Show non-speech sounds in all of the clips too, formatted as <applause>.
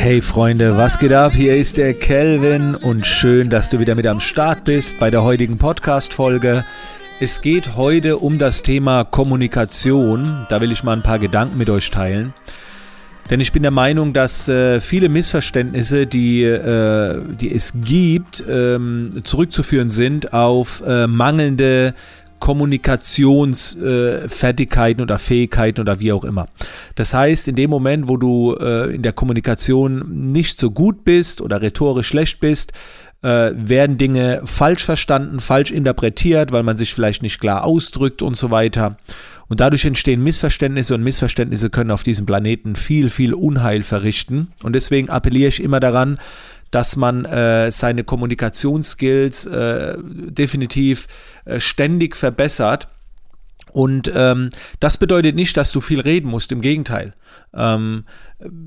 Hey Freunde, was geht ab? Hier ist der Kelvin und schön, dass du wieder mit am Start bist bei der heutigen Podcast-Folge. Es geht heute um das Thema Kommunikation. Da will ich mal ein paar Gedanken mit euch teilen. Denn ich bin der Meinung, dass äh, viele Missverständnisse, die, äh, die es gibt, ähm, zurückzuführen sind auf äh, mangelnde Kommunikationsfertigkeiten äh, oder Fähigkeiten oder wie auch immer. Das heißt, in dem Moment, wo du äh, in der Kommunikation nicht so gut bist oder rhetorisch schlecht bist, äh, werden Dinge falsch verstanden, falsch interpretiert, weil man sich vielleicht nicht klar ausdrückt und so weiter. Und dadurch entstehen Missverständnisse und Missverständnisse können auf diesem Planeten viel, viel Unheil verrichten. Und deswegen appelliere ich immer daran, dass man äh, seine Kommunikationsskills äh, definitiv äh, ständig verbessert. Und ähm, das bedeutet nicht, dass du viel reden musst, im Gegenteil. Ähm,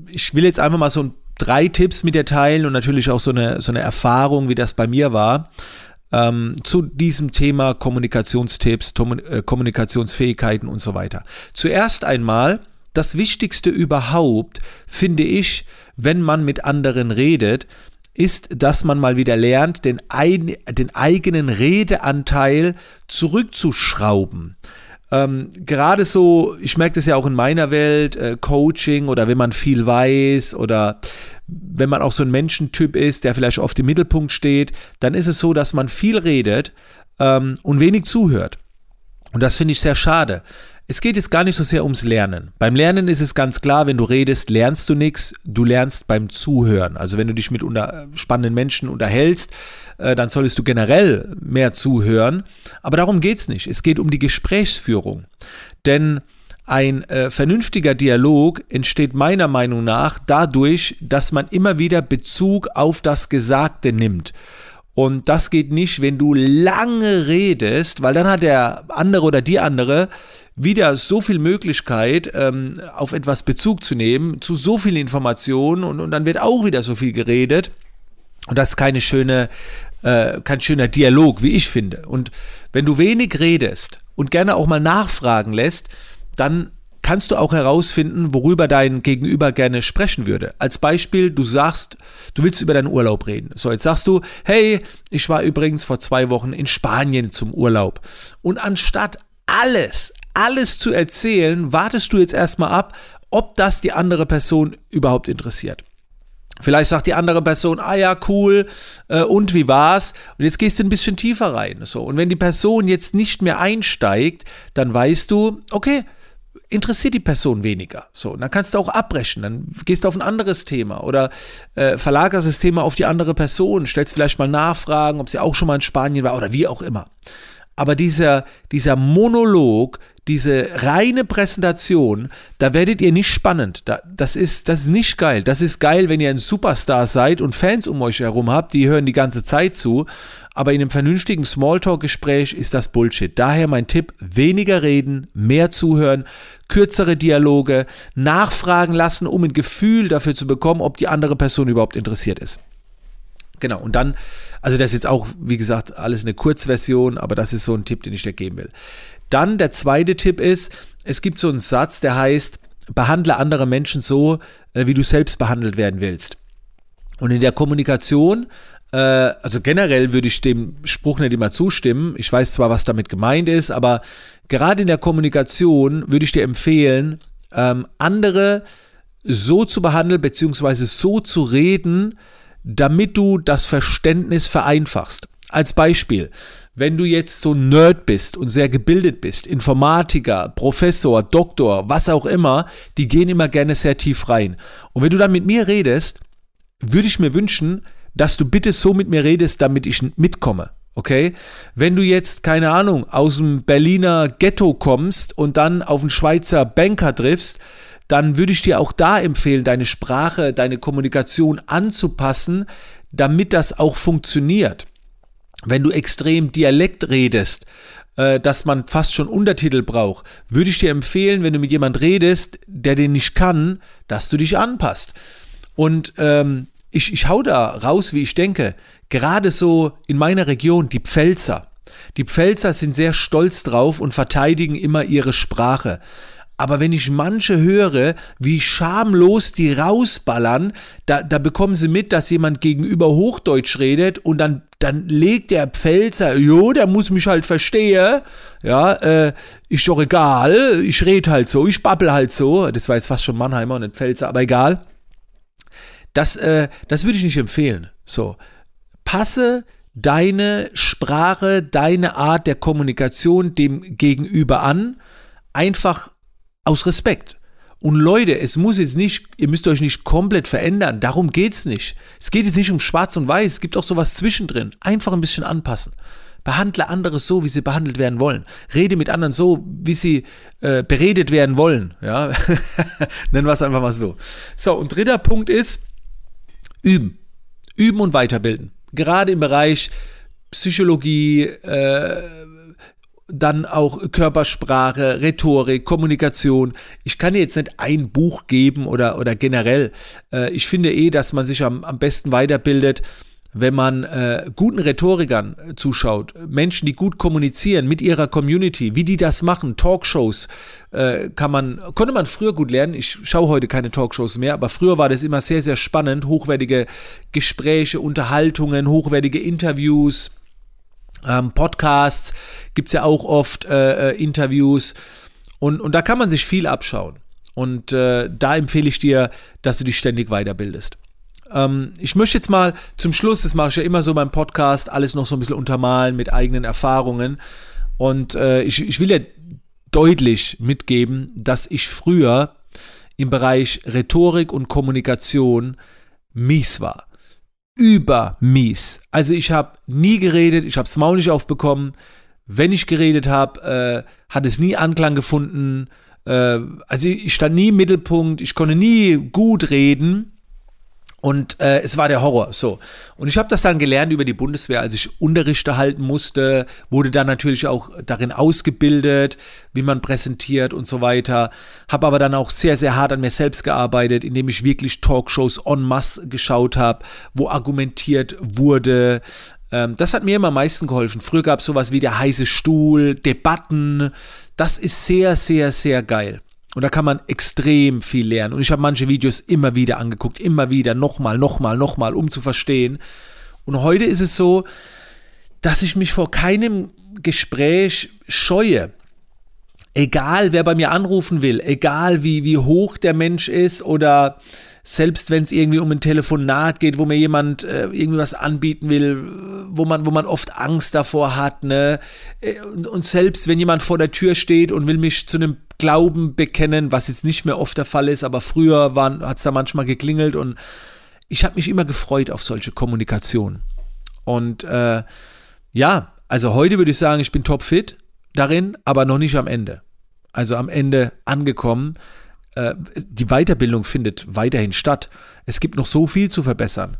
ich will jetzt einfach mal so drei Tipps mit dir teilen und natürlich auch so eine, so eine Erfahrung, wie das bei mir war, ähm, zu diesem Thema Kommunikationstipps, äh, Kommunikationsfähigkeiten und so weiter. Zuerst einmal, das Wichtigste überhaupt, finde ich, wenn man mit anderen redet, ist, dass man mal wieder lernt, den, ein, den eigenen Redeanteil zurückzuschrauben. Ähm, gerade so, ich merke das ja auch in meiner Welt, äh, Coaching oder wenn man viel weiß oder wenn man auch so ein Menschentyp ist, der vielleicht oft im Mittelpunkt steht, dann ist es so, dass man viel redet ähm, und wenig zuhört. Und das finde ich sehr schade. Es geht jetzt gar nicht so sehr ums Lernen. Beim Lernen ist es ganz klar, wenn du redest, lernst du nichts, du lernst beim Zuhören. Also wenn du dich mit spannenden Menschen unterhältst, äh, dann solltest du generell mehr zuhören. Aber darum geht es nicht. Es geht um die Gesprächsführung. Denn ein äh, vernünftiger Dialog entsteht meiner Meinung nach dadurch, dass man immer wieder Bezug auf das Gesagte nimmt. Und das geht nicht, wenn du lange redest, weil dann hat der andere oder die andere wieder so viel Möglichkeit, ähm, auf etwas Bezug zu nehmen, zu so vielen Informationen und, und dann wird auch wieder so viel geredet. Und das ist keine schöne, äh, kein schöner Dialog, wie ich finde. Und wenn du wenig redest und gerne auch mal nachfragen lässt, dann kannst du auch herausfinden, worüber dein Gegenüber gerne sprechen würde. Als Beispiel, du sagst, du willst über deinen Urlaub reden. So, jetzt sagst du, hey, ich war übrigens vor zwei Wochen in Spanien zum Urlaub. Und anstatt alles, alles zu erzählen, wartest du jetzt erstmal ab, ob das die andere Person überhaupt interessiert. Vielleicht sagt die andere Person, ah ja, cool, äh, und wie war's? Und jetzt gehst du ein bisschen tiefer rein. So. Und wenn die Person jetzt nicht mehr einsteigt, dann weißt du, okay, interessiert die Person weniger. So, und dann kannst du auch abbrechen, dann gehst du auf ein anderes Thema oder äh, verlagerst das Thema auf die andere Person, stellst vielleicht mal Nachfragen, ob sie auch schon mal in Spanien war oder wie auch immer. Aber dieser, dieser Monolog, diese reine Präsentation, da werdet ihr nicht spannend. Da, das, ist, das ist nicht geil. Das ist geil, wenn ihr ein Superstar seid und Fans um euch herum habt, die hören die ganze Zeit zu. Aber in einem vernünftigen Smalltalk-Gespräch ist das Bullshit. Daher mein Tipp, weniger reden, mehr zuhören, kürzere Dialoge, nachfragen lassen, um ein Gefühl dafür zu bekommen, ob die andere Person überhaupt interessiert ist. Genau, und dann, also das ist jetzt auch, wie gesagt, alles eine Kurzversion, aber das ist so ein Tipp, den ich dir geben will. Dann der zweite Tipp ist, es gibt so einen Satz, der heißt, behandle andere Menschen so, äh, wie du selbst behandelt werden willst. Und in der Kommunikation, äh, also generell würde ich dem Spruch nicht immer zustimmen. Ich weiß zwar, was damit gemeint ist, aber gerade in der Kommunikation würde ich dir empfehlen, ähm, andere so zu behandeln, beziehungsweise so zu reden, damit du das Verständnis vereinfachst. Als Beispiel, wenn du jetzt so ein Nerd bist und sehr gebildet bist, Informatiker, Professor, Doktor, was auch immer, die gehen immer gerne sehr tief rein. Und wenn du dann mit mir redest, würde ich mir wünschen, dass du bitte so mit mir redest, damit ich mitkomme. Okay? Wenn du jetzt, keine Ahnung, aus dem Berliner Ghetto kommst und dann auf einen Schweizer Banker triffst, dann würde ich dir auch da empfehlen, deine Sprache, deine Kommunikation anzupassen, damit das auch funktioniert. Wenn du extrem Dialekt redest, äh, dass man fast schon Untertitel braucht, würde ich dir empfehlen, wenn du mit jemand redest, der den nicht kann, dass du dich anpasst. Und ähm, ich, ich hau da raus, wie ich denke. Gerade so in meiner Region, die Pfälzer. Die Pfälzer sind sehr stolz drauf und verteidigen immer ihre Sprache. Aber wenn ich manche höre, wie schamlos die rausballern, da, da bekommen sie mit, dass jemand gegenüber Hochdeutsch redet und dann, dann legt der Pfälzer, jo, der muss mich halt verstehen, ja, äh, ist doch egal, ich rede halt so, ich babbel halt so, das war jetzt fast schon Mannheimer und nicht Pfälzer, aber egal. Das, äh, das würde ich nicht empfehlen. So, passe deine Sprache, deine Art der Kommunikation dem Gegenüber an, einfach aus Respekt. Und Leute, es muss jetzt nicht, ihr müsst euch nicht komplett verändern, darum geht's nicht. Es geht jetzt nicht um schwarz und weiß, es gibt auch sowas zwischendrin. Einfach ein bisschen anpassen. Behandle andere so, wie sie behandelt werden wollen. Rede mit anderen so, wie sie äh, beredet werden wollen. Ja? <laughs> Nennen wir es einfach mal so. So, und dritter Punkt ist, üben. Üben und weiterbilden gerade im Bereich Psychologie, äh, dann auch Körpersprache, Rhetorik, Kommunikation. Ich kann jetzt nicht ein Buch geben oder, oder generell. Äh, ich finde eh, dass man sich am, am besten weiterbildet, wenn man äh, guten Rhetorikern äh, zuschaut, Menschen, die gut kommunizieren mit ihrer Community, wie die das machen, Talkshows, äh, kann man, konnte man früher gut lernen. Ich schaue heute keine Talkshows mehr, aber früher war das immer sehr, sehr spannend. Hochwertige Gespräche, Unterhaltungen, hochwertige Interviews, ähm, Podcasts, gibt's ja auch oft äh, äh Interviews. Und, und da kann man sich viel abschauen. Und äh, da empfehle ich dir, dass du dich ständig weiterbildest. Ähm, ich möchte jetzt mal zum Schluss, das mache ich ja immer so beim Podcast, alles noch so ein bisschen untermalen mit eigenen Erfahrungen. Und äh, ich, ich will ja deutlich mitgeben, dass ich früher im Bereich Rhetorik und Kommunikation mies war. Über mies. Also ich habe nie geredet, ich habe es Maul nicht aufbekommen. Wenn ich geredet habe, äh, hat es nie Anklang gefunden. Äh, also ich stand nie im Mittelpunkt, ich konnte nie gut reden. Und äh, es war der Horror. So. Und ich habe das dann gelernt über die Bundeswehr, als ich Unterrichte halten musste, wurde dann natürlich auch darin ausgebildet, wie man präsentiert und so weiter. Habe aber dann auch sehr, sehr hart an mir selbst gearbeitet, indem ich wirklich Talkshows en masse geschaut habe, wo argumentiert wurde. Ähm, das hat mir immer am meisten geholfen. Früher gab es sowas wie der heiße Stuhl, Debatten. Das ist sehr, sehr, sehr geil. Und da kann man extrem viel lernen. Und ich habe manche Videos immer wieder angeguckt, immer wieder, nochmal, nochmal, nochmal, um zu verstehen. Und heute ist es so, dass ich mich vor keinem Gespräch scheue. Egal, wer bei mir anrufen will, egal wie, wie hoch der Mensch ist oder selbst wenn es irgendwie um ein Telefonat geht, wo mir jemand äh, irgendwie was anbieten will, wo man, wo man oft Angst davor hat, ne? Äh, und, und selbst wenn jemand vor der Tür steht und will mich zu einem Glauben bekennen, was jetzt nicht mehr oft der Fall ist, aber früher hat es da manchmal geklingelt und ich habe mich immer gefreut auf solche Kommunikation. Und äh, ja, also heute würde ich sagen, ich bin topfit darin, aber noch nicht am Ende. Also am Ende angekommen äh, die Weiterbildung findet weiterhin statt. Es gibt noch so viel zu verbessern.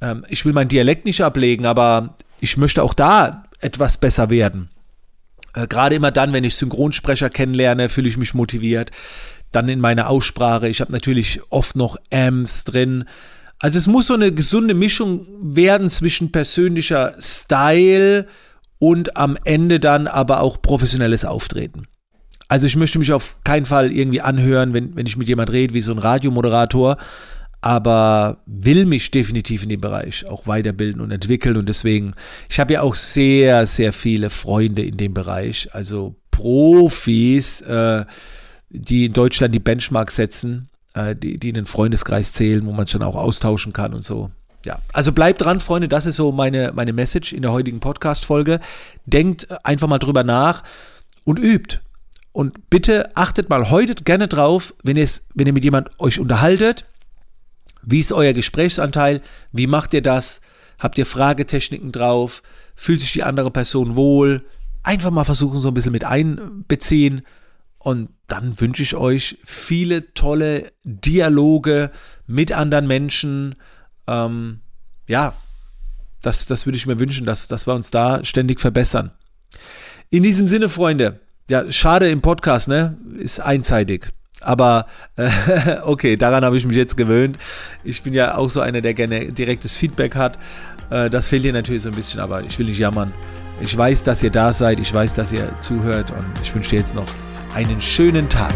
Ähm, ich will meinen Dialekt nicht ablegen, aber ich möchte auch da etwas besser werden. Äh, Gerade immer dann, wenn ich Synchronsprecher kennenlerne, fühle ich mich motiviert. Dann in meiner Aussprache. Ich habe natürlich oft noch Ms drin. Also es muss so eine gesunde Mischung werden zwischen persönlicher Style und am Ende dann aber auch professionelles Auftreten. Also ich möchte mich auf keinen Fall irgendwie anhören, wenn, wenn ich mit jemand rede, wie so ein Radiomoderator, aber will mich definitiv in dem Bereich auch weiterbilden und entwickeln und deswegen, ich habe ja auch sehr, sehr viele Freunde in dem Bereich, also Profis, äh, die in Deutschland die Benchmark setzen, äh, die, die in den Freundeskreis zählen, wo man sich dann auch austauschen kann und so. Ja, also bleibt dran, Freunde, das ist so meine, meine Message in der heutigen Podcast-Folge. Denkt einfach mal drüber nach und übt. Und bitte achtet mal heute gerne drauf, wenn, wenn ihr mit jemand euch unterhaltet, wie ist euer Gesprächsanteil, wie macht ihr das, habt ihr Fragetechniken drauf, fühlt sich die andere Person wohl, einfach mal versuchen, so ein bisschen mit einbeziehen. Und dann wünsche ich euch viele tolle Dialoge mit anderen Menschen. Ähm, ja, das, das würde ich mir wünschen, dass, dass wir uns da ständig verbessern. In diesem Sinne, Freunde, ja, schade im Podcast, ne? Ist einseitig. Aber äh, <laughs> okay, daran habe ich mich jetzt gewöhnt. Ich bin ja auch so einer, der gerne direktes Feedback hat. Äh, das fehlt dir natürlich so ein bisschen, aber ich will nicht jammern. Ich weiß, dass ihr da seid, ich weiß, dass ihr zuhört und ich wünsche dir jetzt noch einen schönen Tag.